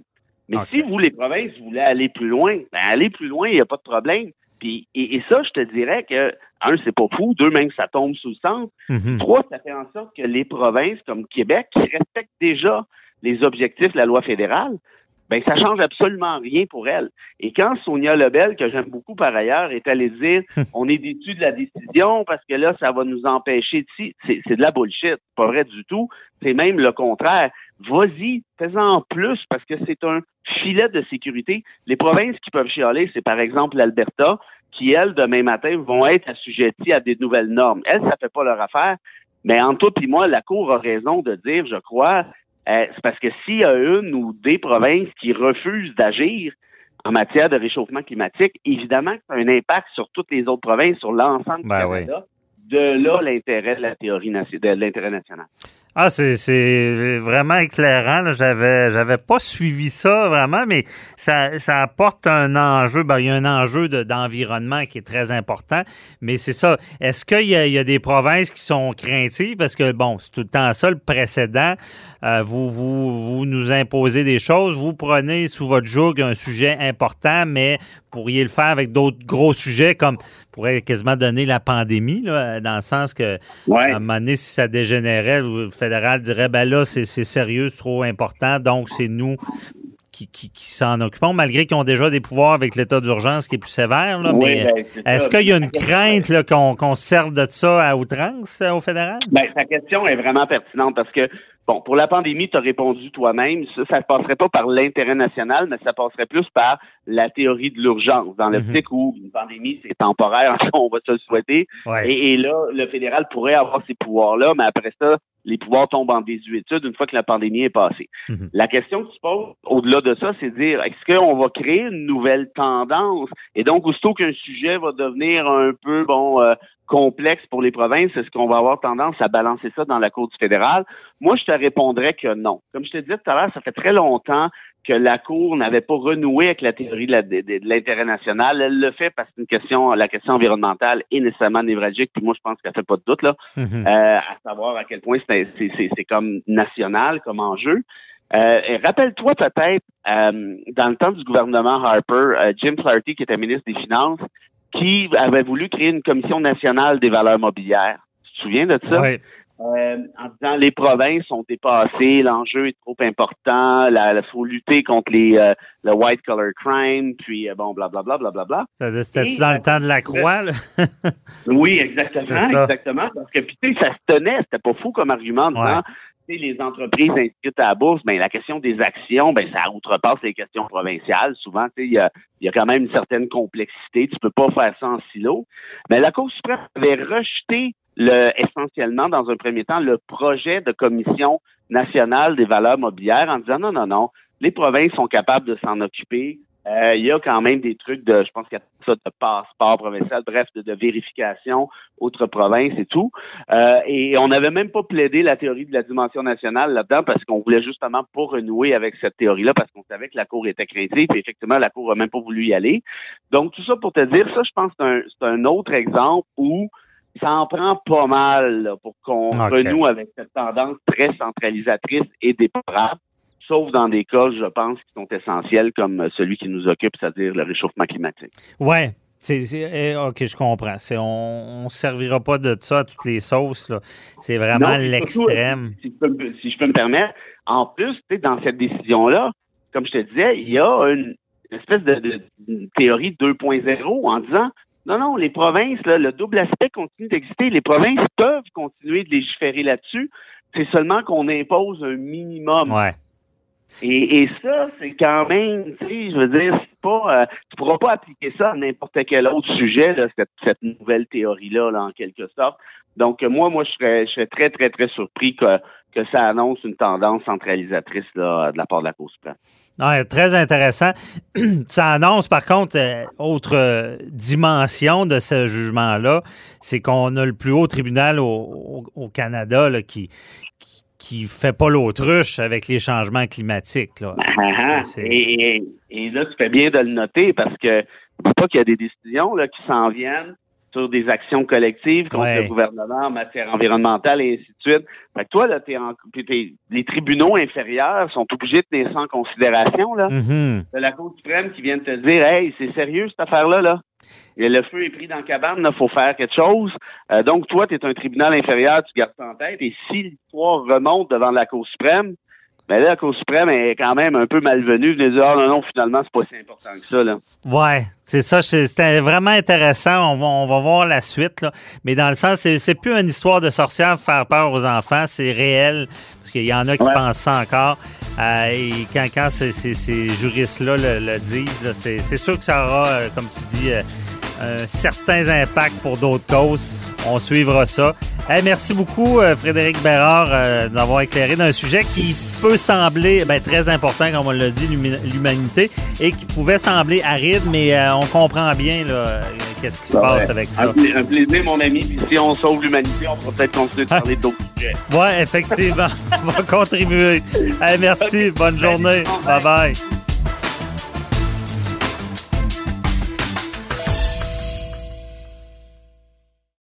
Mais si vous, les provinces, voulez aller plus loin, ben aller plus loin, il n'y a pas de problème et, ça, je te dirais que, un, c'est pas fou, deux, même ça tombe sous le sens. Mhm. Trois, ça fait en sorte que les provinces comme Québec, qui respectent déjà les objectifs de la loi fédérale, ben ça change absolument rien pour elles. Et quand Sonia Lebel, que j'aime beaucoup par ailleurs, est allée dire *laughs* on est déçu de la décision parce que là, ça va nous empêcher de c'est de la bullshit. Pas vrai du tout. C'est même le contraire. Vas-y, fais-en plus parce que c'est un filet de sécurité. Les provinces qui peuvent chialer, c'est par exemple l'Alberta, qui, elles, demain matin, vont être assujetties à des nouvelles normes. Elles, ça fait pas leur affaire. Mais en tout et moi, la Cour a raison de dire, je crois, euh, c'est parce que s'il y a une ou des provinces qui refusent d'agir en matière de réchauffement climatique, évidemment que ça a un impact sur toutes les autres provinces, sur l'ensemble du ben Canada. De là, l'intérêt de la théorie de l'intérêt national. Ah, c'est vraiment éclairant. J'avais j'avais pas suivi ça vraiment, mais ça, ça apporte un enjeu. Ben, il y a un enjeu d'environnement qui est très important. Mais c'est ça. Est-ce qu'il y, y, a des provinces qui sont craintives? Parce que, bon, c'est tout le temps ça, le précédent. Euh, vous, vous, vous nous imposez des choses. Vous prenez sous votre joug un sujet important, mais pourriez le faire avec d'autres gros sujets comme pourrait quasiment donner la pandémie, là, dans le sens que à un moment donné, si ça dégénérait, le fédéral dirait ben là, c'est sérieux, c'est trop important, donc c'est nous qui, qui, s'en occupons, malgré qu'ils ont déjà des pouvoirs avec l'état d'urgence qui est plus sévère. Là, mais ben, est-ce qu'il y a une crainte qu'on se serve de ça à outrance euh, au fédéral? Ben, sa question est vraiment pertinente parce que Bon, pour la pandémie, tu as répondu toi-même. Ça, ça ne passerait pas par l'intérêt national, mais ça passerait plus par la théorie de l'urgence, dans l'optique mhm. où une pandémie, c'est temporaire, *laughs* on va se le souhaiter. Et, là, le fédéral pourrait avoir ces pouvoirs-là, mais après ça, les pouvoirs tombent en désuétude une fois que la pandémie est passée. Mhm. La question que tu poses, au-delà de ça, c'est de dire, est-ce qu'on va créer une nouvelle tendance? Et donc, aussitôt qu'un sujet va devenir un peu, bon, euh, complexe pour les provinces, est-ce qu'on va avoir tendance à balancer ça dans la Cour du fédéral? Moi, je te répondrais que non. Comme je te disais tout à l'heure, ça fait très longtemps que la Cour n'avait pas renoué avec la théorie de l'intérêt national. Elle le fait parce que une question, la question environnementale est nécessairement névralgique, puis moi, je pense qu'elle fait pas de doute, là, mm-hmm. euh, à savoir à quel point c'est comme national comme enjeu. Euh, Rappelle-toi peut-être, euh, dans le temps du gouvernement Harper, Jim Flaherty, qui était ministre des Finances, qui avait voulu créer une commission nationale des valeurs mobilières. Tu te souviens de ça? Oui. Euh, en disant les provinces sont dépassées, l'enjeu est trop important, il faut lutter contre les euh, le white collar crime, puis euh, bon, blablabla, blablabla. Bla, C'était dans le temps de la croix, là? oui, exactement, exactement. Parce que puis ça se tenait, c'était pas fou comme argument en disant les entreprises inscrites à la bourse, ben, la question des actions, ben, ça outrepasse les questions provinciales. Souvent, il y a, y a quand même une certaine complexité. Tu peux pas faire ça en silo. Mais la Cour suprême avait rejeté le, essentiellement, dans un premier temps, le projet de commission nationale des valeurs mobilières en disant non, non, non, les provinces sont capables de s'en occuper. Euh, il y a quand même des trucs de, je pense qu'il y a ça de passeport provincial, bref, de, vérification, autres provinces et tout. Euh, et on n'avait même pas plaidé la théorie de la dimension nationale là-dedans parce qu'on voulait justement pas renouer avec cette théorie-là parce qu'on savait que la Cour était craintive et effectivement, la Cour a même pas voulu y aller. Donc, tout ça pour te dire, ça, je pense que c'est un, autre exemple où ça en prend pas mal pour qu'on renoue avec cette tendance très centralisatrice et déplorable sauf dans des cas, je pense, qui sont essentiels comme celui qui nous occupe, c'est-à-dire le réchauffement climatique. Oui. Eh, OK, je comprends. on ne servira pas de ça à toutes les sauces. C'est vraiment l'extrême. Si, je peux me permettre, en plus, dans cette décision-là, comme je te disais, il y a une, espèce de, théorie 2.0 en disant non, non, les provinces, le double aspect continue d'exister. Les provinces peuvent continuer de légiférer là-dessus. C'est seulement qu'on impose un minimum. Ouais. Et, ça, c'est quand même, tu sais, je veux dire, pas, euh, tu pourras pas appliquer ça à n'importe quel autre sujet, cette, nouvelle théorie-là, là, en quelque sorte. Donc, moi, moi, je serais, je serais très, très, très surpris que, que ça annonce une tendance centralisatrice de la part de la Cour suprême. Très intéressant. *clears throat* ça annonce, par contre, euh, autre euh, dimension de ce jugement-là, c'est qu'on a le plus haut tribunal au, Canada qui, qui fait pas l'autruche avec les changements climatiques. Là. Ah, ah. et, là, tu fais bien de le noter parce que c'est pas qu'il y a des décisions là, qui s'en viennent sur des actions collectives contre le gouvernement en matière environnementale et ainsi de suite. Fait que toi, là, t'es en, les tribunaux inférieurs sont obligés de tenir ça en considération. Là. Mm-hmm. la Cour suprême qui vient de te dire Hey, c'est sérieux cette affaire-là, là. Le feu est pris dans la cabane, il faut faire quelque chose. Euh, donc, toi, tu es un tribunal inférieur, tu gardes en tête. Et si l'histoire remonte devant la Cour suprême, ben là, la Cour suprême est quand même un peu malvenue. de dire, ah non, non, finalement, c'est pas si important que ça. Là. Ouais, c'est ça. C'était vraiment intéressant. On va, on va voir la suite. Là. Mais dans le sens, c'est plus une histoire de sorcière faire peur aux enfants. C'est réel. Parce qu'il y en a qui pensent ça encore. Euh, et quand, quand ces, juristes-là le, disent, c'est sûr que ça aura, euh, comme tu dis, euh, certains impacts pour d'autres causes. On suivra ça. merci beaucoup, Frédéric Bérard, d'avoir éclairé d'un sujet qui peut sembler ben, très important, comme on l'a dit, l'humanité, et qui pouvait sembler aride, mais on comprend bien qu'est-ce qui se passe avec ça. Un, plaisir, mon ami. Puis si on sauve l'humanité, on pourra peut-être continuer de parler d'autres sujets. Oui, effectivement. *laughs* on va contribuer. merci. Bonne journée. Bye bye.